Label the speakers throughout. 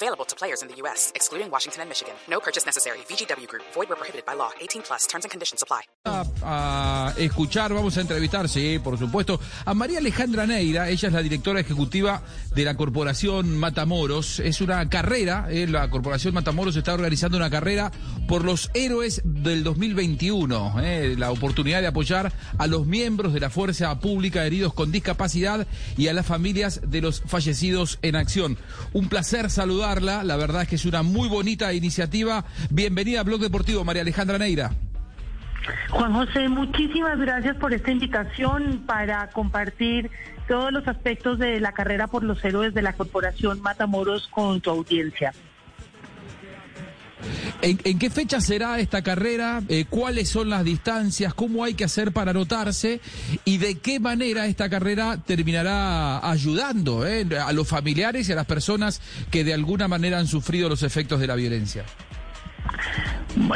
Speaker 1: Available to players in the U.S., excluding Washington and Michigan. No purchase necessary. VGW Group. Void where prohibited by law. 18 plus. Terms and conditions apply.
Speaker 2: A, a escuchar, vamos a entrevistar, sí, por supuesto, a María Alejandra Neira. Ella es la directora ejecutiva de la Corporación Matamoros. Es una carrera, eh, la Corporación Matamoros está organizando una carrera por los héroes del 2021. eh, la oportunidad de apoyar a los miembros de la Fuerza Pública heridos con discapacidad y a las familias de los fallecidos en acción. Un placer La verdad es que es una muy bonita iniciativa. Bienvenida a Blog Deportivo, María Alejandra Neira.
Speaker 3: Juan José, muchísimas gracias por esta invitación para compartir todos los aspectos de la carrera por los héroes de la Corporación Matamoros con tu audiencia.
Speaker 2: ¿En, qué fecha será esta carrera? Eh, ¿Cuáles son las distancias? ¿Cómo hay que hacer para anotarse? ¿Y de qué manera esta carrera terminará ayudando eh, a los familiares y a las personas que de alguna manera han sufrido los efectos de la violencia?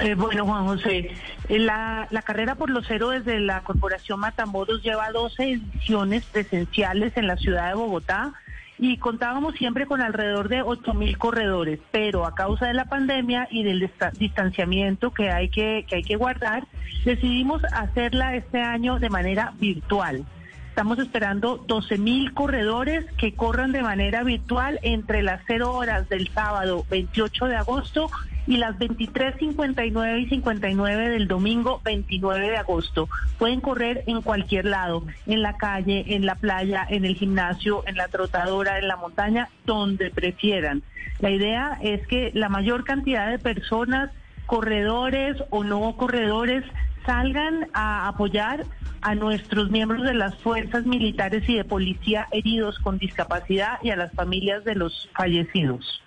Speaker 3: Eh, bueno, Juan José, la, la carrera por los héroes de la Corporación Matamoros lleva 12 ediciones presenciales en la ciudad de Bogotá y contábamos siempre con alrededor de 8 mil corredores, pero a causa de la pandemia y del dista- distanciamiento que hay que, que hay que guardar, decidimos hacerla este año de manera virtual. Estamos esperando 12 mil corredores que corran de manera virtual entre las 0 horas del sábado 28 de agosto y las 23.59 y 59 del domingo 29 de agosto. Pueden correr en cualquier lado, en la calle, en la playa, en el gimnasio, en la trotadora, en la montaña, donde prefieran. La idea es que la mayor cantidad de personas, corredores o no corredores, salgan a apoyar a nuestros miembros de las fuerzas militares y de policía heridos con discapacidad y a las familias de los fallecidos.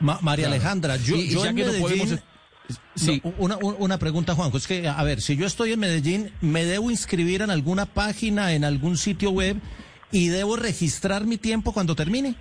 Speaker 4: Ma- María
Speaker 2: Claro.
Speaker 4: Alejandra, yo,
Speaker 2: Y-
Speaker 4: yo
Speaker 2: ya
Speaker 4: en
Speaker 2: que no
Speaker 4: Medellín...
Speaker 2: podemos- Sí.
Speaker 4: No, una, una pregunta, Juanjo. Es que, a ver, si yo estoy en Medellín, ¿me debo inscribir en alguna página, en algún sitio web y debo registrar mi tiempo cuando termine?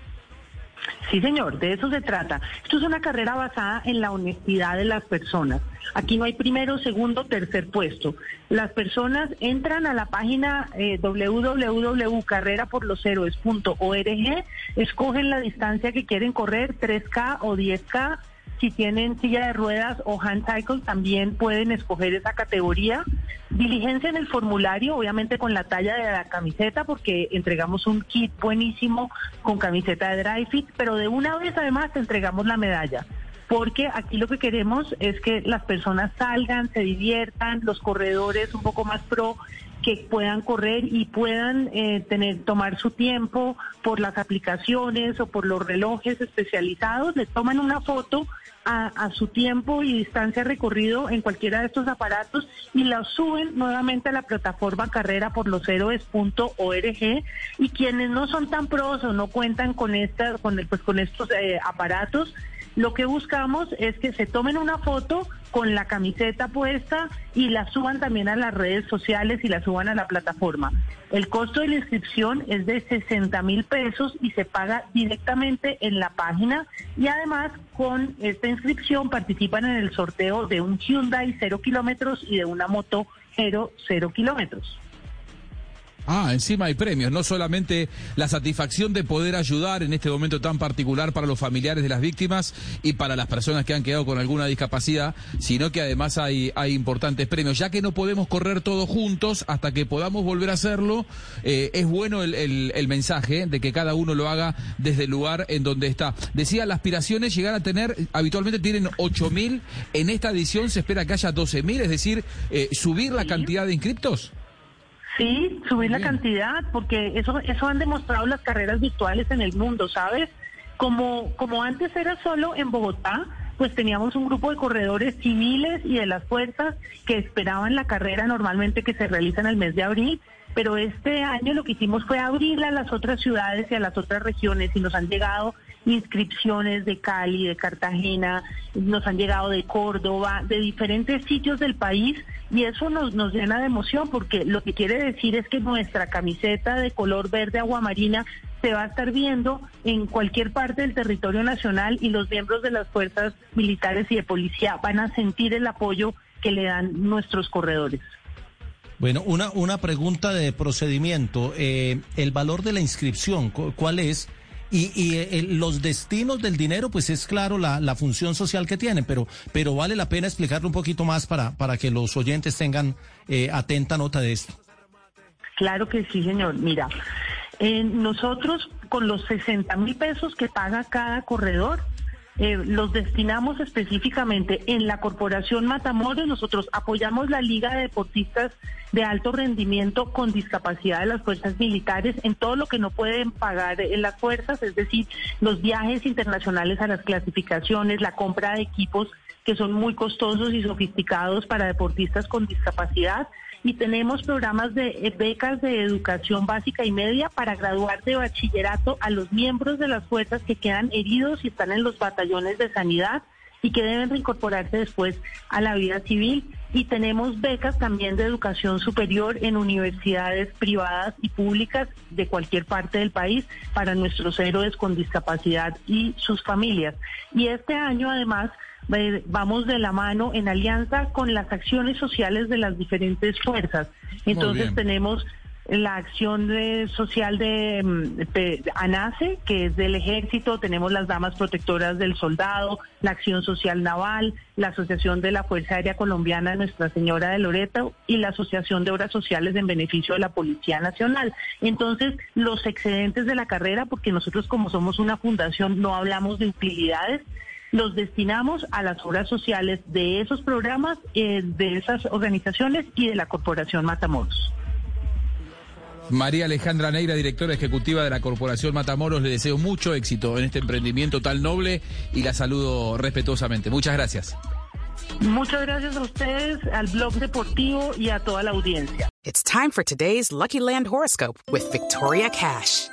Speaker 3: Sí, señor, de eso se trata. Esto es una carrera basada en la honestidad de las personas. Aquí no hay primero, segundo, tercer puesto. Las personas entran a la página eh, www.carreraporloshéroes.org, escogen la distancia que quieren correr, 3K o 10K. Si tienen silla de ruedas o hand cycle, también pueden escoger esa categoría. Diligencia en el formulario, obviamente con la talla de la camiseta, porque entregamos un kit buenísimo con camiseta de dry fit, pero de una vez además te entregamos la medalla. Porque aquí lo que queremos es que las personas salgan, se diviertan, los corredores un poco más pro que puedan correr y puedan eh, tener tomar su tiempo por las aplicaciones o por los relojes especializados, le toman una foto a, a su tiempo y distancia recorrido en cualquiera de estos aparatos y la suben nuevamente a la plataforma carrera por los héroes.org y quienes no son tan pros o no cuentan con esta, con el- pues con estos eh, aparatos lo que buscamos es que se tomen una foto con la camiseta puesta y la suban también a las redes sociales y la suban a la plataforma. El costo de la inscripción es de 60 mil pesos y se paga directamente en la página y además con esta inscripción participan en el sorteo de un Hyundai 0 kilómetros y de una moto 0 0 kilómetros.
Speaker 2: Ah, encima hay premios, no solamente la satisfacción de poder ayudar en este momento tan particular para los familiares de las víctimas y para las personas que han quedado con alguna discapacidad, sino que además hay, hay importantes premios. Ya que no podemos correr todos juntos hasta que podamos volver a hacerlo, eh, es bueno el, el- el mensaje de que cada uno lo haga desde el lugar en donde está. Decía, las aspiraciones llegar a tener, habitualmente tienen 8.000, en esta edición se espera que haya 12.000, es decir, eh, subir la cantidad de inscriptos.
Speaker 3: Sí, subir la cantidad, porque eso, eso han demostrado las carreras virtuales en el mundo, ¿sabes? Como, como antes era solo en Bogotá, pues teníamos un grupo de corredores civiles y de las fuerzas que esperaban la carrera normalmente que se realiza en el mes de abril, pero este año lo que hicimos fue abrirla a las otras ciudades y a las otras regiones y nos han llegado inscripciones de Cali, de Cartagena, nos han llegado de Córdoba, de diferentes sitios del país y eso nos, nos llena de emoción porque lo que quiere decir es que nuestra camiseta de color verde aguamarina se va a estar viendo en cualquier parte del territorio nacional y los miembros de las fuerzas militares y de policía van a sentir el apoyo que le dan nuestros corredores.
Speaker 4: Bueno, una, una pregunta de procedimiento. Eh, el valor de la inscripción, ¿cuál es? Y, y eh, los destinos del dinero, pues es claro la, la, función social que tienen, pero, pero vale la pena explicarlo un poquito más para, para que los oyentes tengan eh, atenta nota de esto.
Speaker 3: Claro que sí, señor. Mira, eh, nosotros con los 60 mil pesos que paga cada corredor, eh, los destinamos específicamente en la Corporación Matamoros. Nosotros apoyamos la Liga de Deportistas de Alto Rendimiento con discapacidad de las fuerzas militares en todo lo que no pueden pagar en las fuerzas, es decir, los viajes internacionales a las clasificaciones, la compra de equipos que son muy costosos y sofisticados para deportistas con discapacidad y tenemos programas de eh, becas de educación básica y media para graduar de bachillerato a los miembros de las fuerzas que quedan heridos y están en los batallones de sanidad y que deben reincorporarse después a la vida civil. Y tenemos becas también de educación superior en universidades privadas y públicas de cualquier parte del país para nuestros héroes con discapacidad y sus familias. Y este año además vamos de la mano en alianza con las acciones sociales de las diferentes fuerzas. Entonces tenemos la acción social de, mm, ANACE, que es del ejército, tenemos las damas protectoras del soldado, la acción social naval, la Asociación de la Fuerza Aérea Colombiana Nuestra Señora de Loreto y la Asociación de Obras Sociales en beneficio de la Policía Nacional. Entonces, los excedentes de la carrera, porque nosotros como somos una fundación no hablamos de utilidades, los destinamos a las obras sociales de esos programas, eh, de esas organizaciones y de la Corporación Matamoros.
Speaker 2: María Alejandra Neira, directora ejecutiva de la Corporación Matamoros, le deseo mucho éxito en este emprendimiento tan noble y la saludo respetuosamente. Muchas gracias.
Speaker 3: Muchas gracias a ustedes, al blog deportivo y a toda la audiencia.
Speaker 1: It's time for today's Lucky Land horoscope with Victoria Cash.